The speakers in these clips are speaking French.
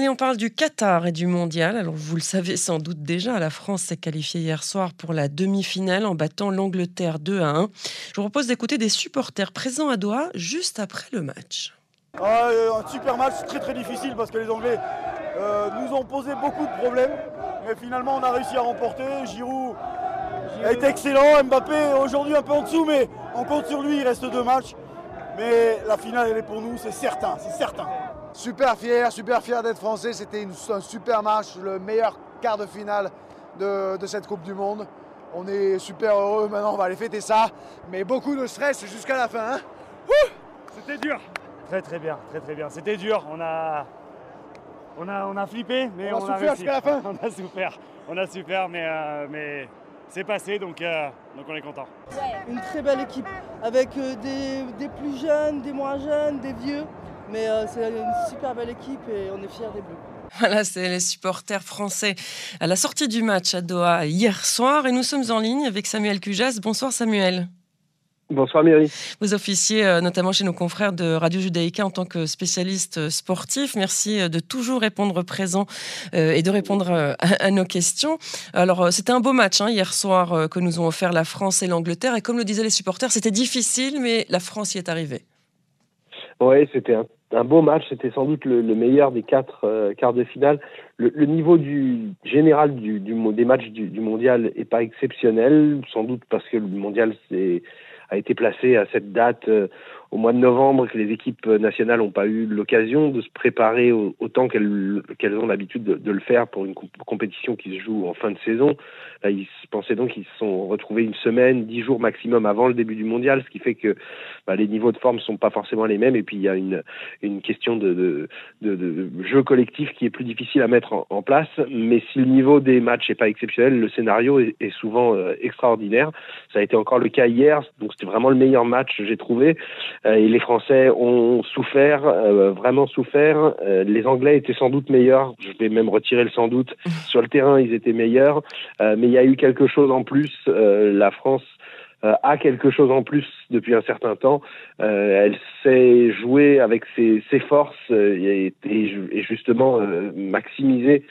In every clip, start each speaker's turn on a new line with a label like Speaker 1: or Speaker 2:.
Speaker 1: Allez, on parle du Qatar et du mondial. Alors, vous le savez sans doute déjà, la France s'est qualifiée hier soir pour la demi-finale en battant l'Angleterre 2 à 1. Je vous propose d'écouter des supporters présents à Doha juste après le match.
Speaker 2: Ah, un super match, très très difficile parce que les Anglais euh, nous ont posé beaucoup de problèmes. Mais finalement, on a réussi à remporter. Giroud est excellent. Mbappé aujourd'hui un peu en dessous, mais on compte sur lui. Il reste deux matchs. Mais la finale, elle est pour nous, c'est certain, c'est certain.
Speaker 3: Super fier, super fier d'être français. C'était un super match, le meilleur quart de finale de, cette Coupe du Monde. On est super heureux, maintenant on va aller fêter ça. Mais beaucoup de stress jusqu'à la fin. Hein.
Speaker 4: C'était dur. Très très bien, très très bien. C'était dur. On a, on a, on a flippé, mais
Speaker 3: on, a souffert jusqu'à la fin.
Speaker 4: On a souffert, on a souffert, mais, euh, mais c'est passé, donc, euh, donc on est content.
Speaker 5: Une très belle équipe, avec euh, des, plus jeunes, des moins jeunes, des vieux. Mais euh, c'est une super belle équipe et on est fiers des Bleus.
Speaker 1: Voilà, c'est les supporters français à la sortie du match à Doha hier soir. Et nous sommes en ligne avec Samuel Cujas. Bonsoir Samuel.
Speaker 6: Bonsoir Mary.
Speaker 1: Vous officiez euh, notamment chez nos confrères de Radio Judaïka en tant que spécialiste euh, sportif. Merci de toujours répondre présent et de répondre à, nos questions. Alors, c'était un beau match hein, hier soir que nous ont offert la France et l'Angleterre. Et comme le disaient les supporters, c'était difficile, mais la France y est arrivée.
Speaker 6: Oui, c'était un, beau match. C'était sans doute le, meilleur des quatre quarts de finale. Le, niveau du général du, des matchs du, du mondial est pas exceptionnel, sans doute parce que le mondial a été placé à cette date euh, au mois de novembre, que les équipes nationales n'ont pas eu l'occasion de se préparer autant qu'elles ont l'habitude de, le faire pour une compétition qui se joue en fin de saison. Là, ils pensaient donc qu'ils se sont retrouvés une semaine, dix jours maximum avant le début du mondial, ce qui fait que bah, les niveaux de forme ne sont pas forcément les mêmes. Et puis il y a une, une question de, de, de, jeu collectif qui est plus difficile à mettre en, place. Mais si le niveau des matchs n'est pas exceptionnel, le scénario est, souvent euh, extraordinaire. Ça a été encore le cas hier, donc c'était vraiment le meilleur match j'ai trouvé. Euh, et les Français ont souffert, euh, vraiment souffert. Euh, les Anglais étaient sans doute meilleurs. Je vais même retirer le sans doute. Sur le terrain, ils étaient meilleurs. mais il y a eu quelque chose en plus. la France a quelque chose en plus depuis un certain temps. elle sait jouer avec ses, ses forces et, et, justement maximiser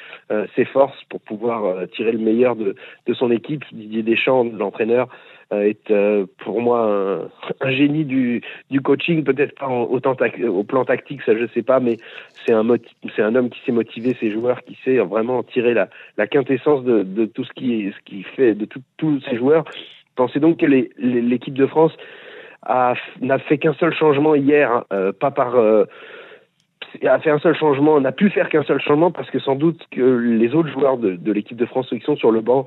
Speaker 6: ses forces pour pouvoir tirer le meilleur de, de son équipe. Didier Deschamps, l'entraîneur, euh, est euh, pour moi un, génie du, du coaching, peut-être pas autant au plan tactique, ça je sais pas, mais c'est un c'est un homme qui sait motiver ses joueurs, qui sait vraiment tirer la, la quintessence de, de tout ce qui ce qui fait de tous ses joueurs. Pensez donc que l'équipe de France n'a fait qu'un seul changement hier, hein, euh, pas par a fait un seul changement, n'a pu faire qu'un seul changement parce que sans doute que les autres joueurs de, de l'équipe de France qui sont sur le banc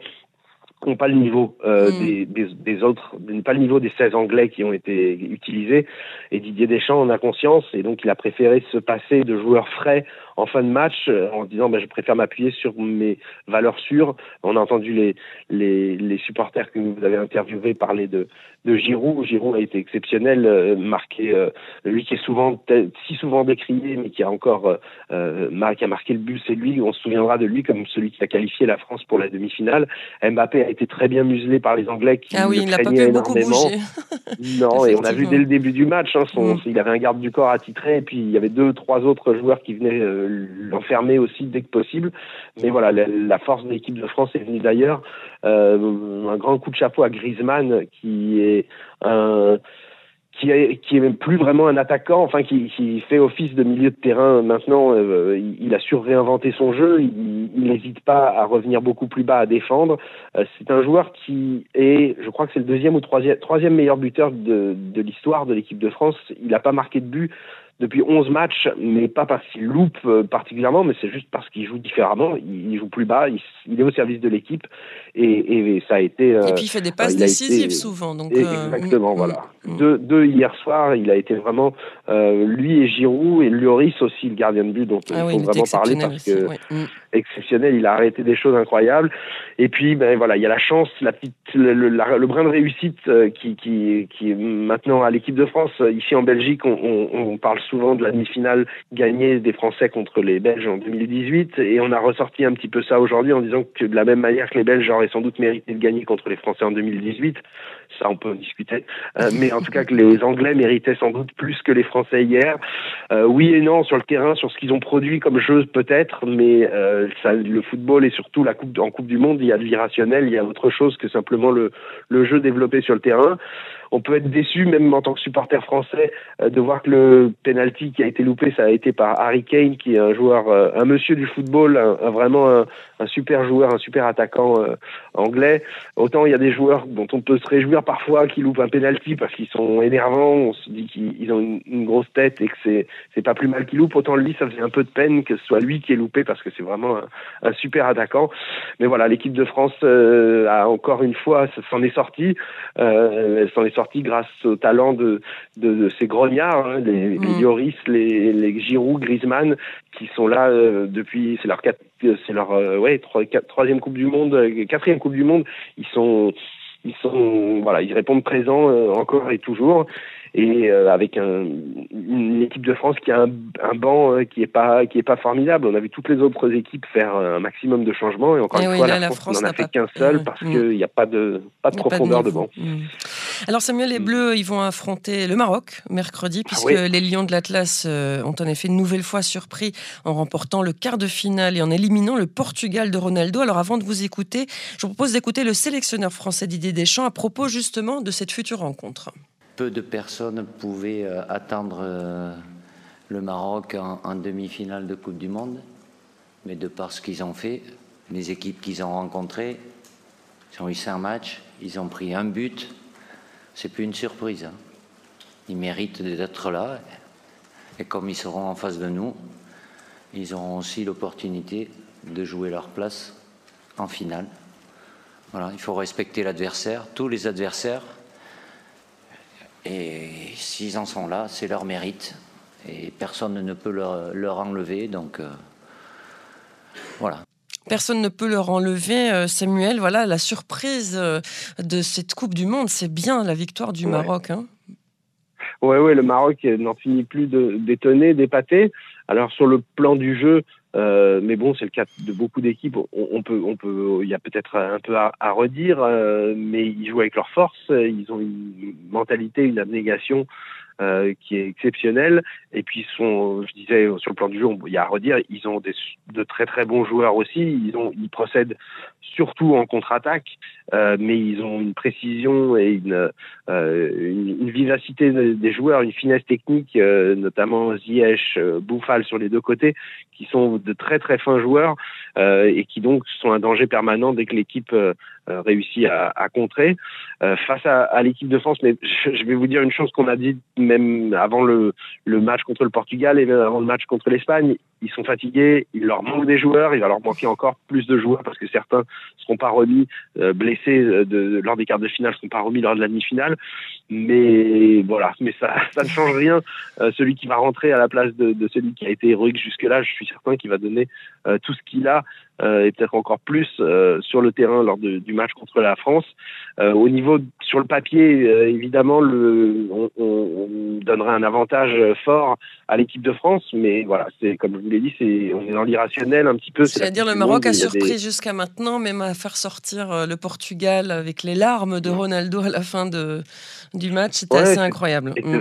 Speaker 6: n'ont pas le niveau euh, mm. des, des, des, autres, pas le niveau des 16 Anglais qui ont été utilisés. Et Didier Deschamps en a conscience, et donc il a préféré se passer de joueurs frais en fin de match euh, en disant ben, je préfère m'appuyer sur mes valeurs sûres. On a entendu les, les, les supporters que vous avez interviewés parler de, de Giroud. Giroud a été exceptionnel, euh, marqué, euh, lui qui est souvent si souvent décrié, mais qui a encore euh, qui a marqué le but, c'est lui. On se souviendra de lui comme celui qui a qualifié la France pour la demi-finale. Mbappé a été très bien muselé par les Anglais qui
Speaker 1: ah oui,
Speaker 6: il
Speaker 1: pas pu beaucoup bouger.
Speaker 6: non, et on a vu dès le début du match, hein, son, mm. il avait un garde du corps attitré, et puis il y avait deux, trois autres joueurs qui venaient l'enfermer aussi dès que possible. Mais voilà, la, force de l'équipe de France est venue d'ailleurs. Euh, un grand coup de chapeau à Griezmann qui est qui est, qui est plus vraiment un attaquant, enfin qui, fait office de milieu de terrain maintenant. Euh, il, a su réinventer son jeu. Il n'hésite pas à revenir beaucoup plus bas à défendre. Euh, c'est un joueur qui est, je crois que c'est le deuxième ou troisième, troisième meilleur buteur de, de l'histoire de l'équipe de France. Il n'a pas marqué de but depuis 11 matchs, mais pas parce qu'il loupe euh, particulièrement, mais c'est juste parce qu'il joue différemment. Il, joue plus bas, il, est au service de l'équipe, et, ça a été.
Speaker 1: Euh, et puis il fait des passes décisives souvent. Donc,
Speaker 6: euh, exactement, mm, voilà. Mm, mm. Deux, hier soir, il a été vraiment lui et Giroud et Lloris aussi le gardien de but dont ah il faut vraiment parler parce que exceptionnel, il a arrêté des choses incroyables. Et puis ben voilà, il y a la chance, la petite, le, brin de réussite qui, qui, est maintenant à l'équipe de France ici en Belgique. On, parle souvent de la demi-finale gagnée des Français contre les Belges en 2018 et on a ressorti un petit peu ça aujourd'hui en disant que de la même manière que les Belges auraient sans doute mérité de gagner contre les Français en 2018, ça on peut en discuter, euh, mais en tout cas que les Anglais méritaient sans doute plus que les Français Français hier. oui et non sur le terrain, sur ce qu'ils ont produit comme jeu peut-être, mais le football et surtout la coupe en Coupe du Monde, il y a de l'irrationnel, il y a autre chose que simplement le, le jeu développé sur le terrain on peut être déçu, même en tant que supporter français, euh, de voir que le penalty qui a été loupé, ça a été par Harry Kane, qui est un joueur, euh, un monsieur du football, un, vraiment un, super joueur, un super attaquant euh, anglais. Autant il y a des joueurs dont on peut se réjouir parfois qui loupent un penalty parce qu'ils sont énervants, on se dit qu'ils ont une, grosse tête et que c'est c'est pas plus mal qu'ils loupent. Autant lui, ça faisait un peu de peine que ce soit lui qui ait loupé parce que c'est vraiment un, super attaquant. Mais voilà, l'équipe de France a encore une fois s'en est sortie, elle s'en est sortie grâce au talent de, de, ces grognards, hein, les, mm. Lloris, les, les Giroud, Griezmann, qui sont là euh, depuis, c'est leur, c'est leur euh, ouais, troisième Coupe du Monde, euh, quatrième Coupe du Monde. Ils sont, ils sont, voilà, ils répondent présents encore et toujours et euh, avec un, une équipe de France qui a un, un banc euh, qui est pas qui est pas formidable. On a vu toutes les autres équipes faire un maximum de changements et encore une fois la, France, n'en a fait qu'un seul parce qu'il n'y a pas de pas de profondeur de, banc. Mm.
Speaker 1: Alors Samuel, les Bleus, ils vont affronter le Maroc mercredi ah puisque les Lions de l'Atlas euh, ont en effet une nouvelle fois surpris en remportant le quart de finale et en éliminant le Portugal de Ronaldo. Alors avant de vous écouter, je vous propose d'écouter le sélectionneur français Didier Deschamps à propos justement de cette future rencontre
Speaker 7: peu de personnes pouvaient euh, attendre euh, le Maroc en, demi-finale de Coupe du Monde, mais de par ce qu'ils ont fait, les équipes qu'ils ont rencontrées, ils ont eu cinq matchs, ils ont pris un but, c'est plus une surprise. Hein. Ils méritent d'être là, et comme ils seront en face de nous, ils auront aussi l'opportunité de jouer leur place en finale. Il faut respecter l'adversaire, tous les adversaires. Et s'ils en sont là, c'est leur mérite. Et personne ne peut leur, enlever. Donc euh, voilà.
Speaker 1: Personne ne peut leur enlever, euh, Samuel. Voilà, la surprise euh, de cette Coupe du Monde, c'est bien la victoire du Maroc. Hein
Speaker 6: oui, ouais, le Maroc n'en finit plus d'étonner, d'épater. Alors sur le plan du jeu, euh, mais bon, c'est le cas de beaucoup d'équipes. On, peut, on peut, il y a peut-être un peu à, redire, euh, mais ils jouent avec leur force. Ils ont une mentalité, une abnégation euh, qui est exceptionnelle. Et puis, sont, je disais, sur le plan du jeu, il y a à redire, ils ont des, de très très bons joueurs aussi. Ils, ont, ils procèdent surtout en contre-attaque, euh, mais ils ont une précision et une, euh, une, vivacité des joueurs, une finesse technique, euh, notamment Ziyech, euh, Bouffal sur les deux côtés, qui sont de très très fins joueurs et qui donc sont un danger permanent dès que l'équipe réussit à, à contrer. face à, à l'équipe de France, mais je, je, vais vous dire une chose qu'on a dit même avant le, match contre le Portugal et même avant le match contre l'Espagne, ils sont fatigués, il leur manque des joueurs, il va leur manquer encore plus de joueurs parce que certains seront pas remis euh, blessés euh, lors des quarts de finale, seront pas remis lors de la demi-finale. Mais voilà, mais ça, ne change rien. Euh, celui qui va rentrer à la place de, de celui qui a été héroïque jusque-là, je suis certain qu'il va donner tout ce qu'il a euh, et peut-être encore plus euh, sur le terrain lors de, du match contre la France. Euh, au niveau sur le papier, évidemment, le, on, on, donnerait un avantage fort à l'équipe de France, mais voilà, c'est comme je vous l'ai dit, c'est on est dans l'irrationnel un petit peu.
Speaker 1: C'est-à-dire le Maroc a surpris jusqu'à maintenant, même à faire sortir le Portugal avec les larmes de Ronaldo à la fin de, du match, c'était assez incroyable.
Speaker 6: Mm.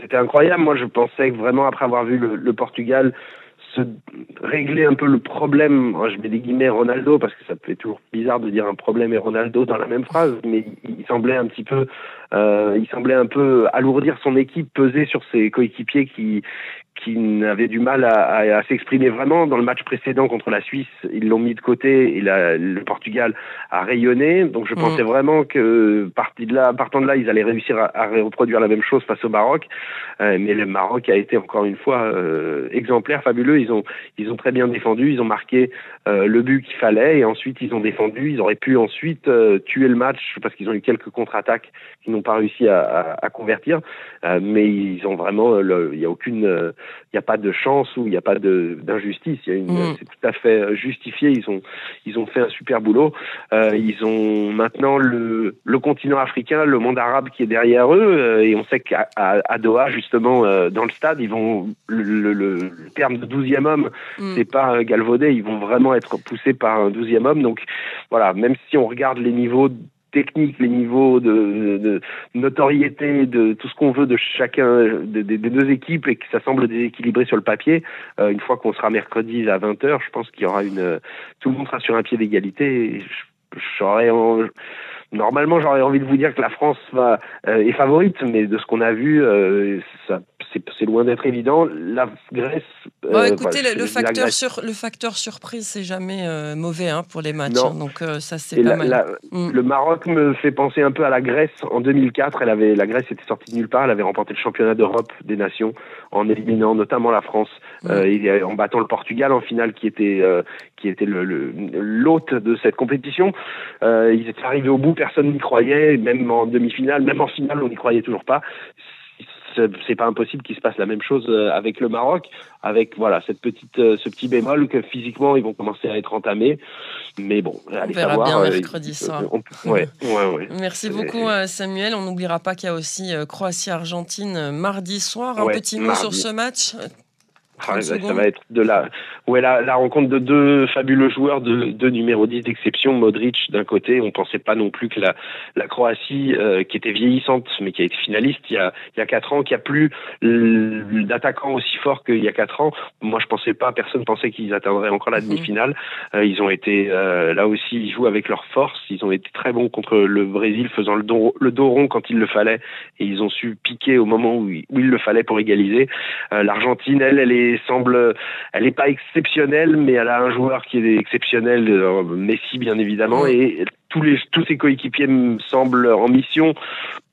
Speaker 6: C'était incroyable. Moi, je pensais que vraiment après avoir vu le, le Portugal se régler un peu le problème, je mets des guillemets Ronaldo parce que ça fait toujours bizarre de dire un problème et Ronaldo dans la même phrase, mais il semblait un petit peu, euh, il semblait un peu alourdir son équipe, peser sur ses coéquipiers qui qui n'avaient du mal à, à, s'exprimer vraiment. Dans le match précédent contre la Suisse, ils l'ont mis de côté et la, le Portugal a rayonné. Donc je mm. pensais vraiment que parti de là, partant de là, ils allaient réussir à, à reproduire la même chose face au Maroc. Euh, mais le Maroc a été encore une fois euh, exemplaire, fabuleux. Ils ont ils ont très bien défendu, ils ont marqué euh, le but qu'il fallait et ensuite ils ont défendu. Ils auraient pu ensuite euh, tuer le match parce qu'ils ont eu quelques contre-attaques qui n'ont pas réussi à, à, à convertir. Euh, mais ils ont vraiment, il n'y a aucune il n'y a pas de chance ou il n'y a pas d'injustice. Il y a une, mm. c'est tout à fait euh, justifié. Ils ont, ils ont fait un super boulot. Euh, ils ont maintenant le, le continent africain, le monde arabe qui est derrière eux, euh, et on sait qu'à à Doha justement, euh, dans le stade, ils vont le, le, le terme de douzième homme, mm. c'est pas galvaudé. Ils vont vraiment être poussés par un douzième homme. Donc voilà, même si on regarde les niveaux techniques, les niveaux de, notoriété, de tout ce qu'on veut de chacun des deux équipes et que ça semble déséquilibré sur le papier, une fois qu'on sera mercredi à 20h, je pense qu'il y aura une tout le monde sera sur un pied d'égalité. J'aurais normalement j'aurais envie de vous dire que la France va, est favorite, mais de ce qu'on a vu, ça c'est loin d'être évident. La Grèce.
Speaker 1: Euh, écoutez, le, facteur sur, le facteur surprise, c'est jamais euh, mauvais hein, pour les matchs. Hein, donc euh, ça, c'est pas mal.
Speaker 6: Mm. Le Maroc me fait penser un peu à la Grèce en 2004. Elle avait, la Grèce était sortie de nulle part. Elle avait remporté le championnat d'Europe des nations en éliminant notamment la France mm. en battant le Portugal en finale, qui était qui était l'hôte le, de cette compétition. ils étaient arrivés au bout, personne n'y croyait, même en demi-finale, même en finale, on n'y croyait toujours pas c'est pas impossible qu'il se passe la même chose euh, avec le Maroc, avec voilà cette petite, euh, ce petit bémol que physiquement ils vont commencer à être entamés. Mais bon,
Speaker 1: on verra bien euh, mercredi soir.
Speaker 6: ouais, ouais,
Speaker 1: Merci beaucoup Samuel. On n'oubliera pas qu'il y a aussi Croatie-Argentine mardi soir. Un petit mot sur ce match?
Speaker 6: Ah, ça va être de la, ouais, la, la rencontre de deux fabuleux joueurs, de deux numéro 10 d'exception, Modric d'un côté. On pensait pas non plus que la, la Croatie, euh, qui était vieillissante, mais qui a été finaliste il y a, il y a quatre ans, qui a plus d'attaquants aussi forts qu'il y a quatre ans. Moi, je pensais pas, personne pensait qu'ils atteindraient encore la mhm. demi-finale. Euh, ils ont été, euh, là aussi, ils jouent avec leur force. Ils ont été très bons contre le Brésil, faisant le dos, le dos rond quand il le fallait. Et ils ont su piquer au moment où, où il le fallait pour égaliser. L'Argentine, elle, elle est semble, elle n'est pas exceptionnelle, mais elle a un joueur qui est exceptionnel, euh, Messi bien évidemment, et tous les tous ses coéquipiers me semblent en mission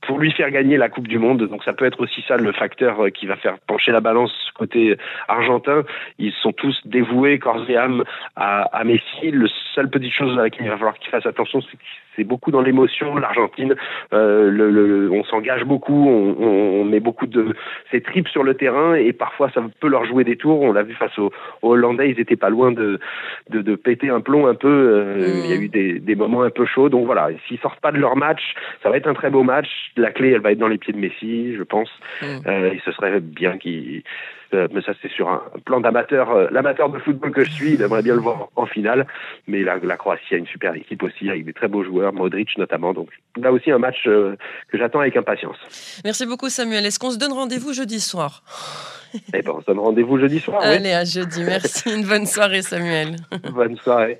Speaker 6: pour lui faire gagner la Coupe du Monde. Donc ça peut être aussi ça le facteur euh, qui va faire pencher la balance côté argentin. Ils sont tous dévoués corps et âme à, à Messi. Le seule petite chose à laquelle il va falloir qu'il fasse attention, c'est c'est beaucoup dans l'émotion. L'Argentine, euh, le, on s'engage beaucoup, on, on, met beaucoup de ses tripes sur le terrain et parfois ça peut leur jouer des tours. On l'a vu face aux, Hollandais, ils étaient pas loin de, de, de péter un plomb un peu. Euh, il y a eu des, des moments un peu Donc voilà, s'ils sortent pas de leur match, ça va être un très beau match. La clé, elle va être dans les pieds de Messi, je pense. Mm. Euh, et ce serait bien qu'il euh, mais ça c'est sur un plan d'amateur, euh, l'amateur de football que je suis, il aimerait bien le voir en finale. Mais la, la, Croatie a une super équipe aussi, avec des très beaux joueurs, Modric notamment. Donc là aussi un match euh, que j'attends avec impatience.
Speaker 1: Merci beaucoup Samuel. Est-ce qu'on se donne rendez-vous jeudi soir?
Speaker 6: Eh ben on se donne rendez-vous jeudi soir.
Speaker 1: Allez, à jeudi. Merci. Une bonne soirée Samuel.
Speaker 6: bonne soirée.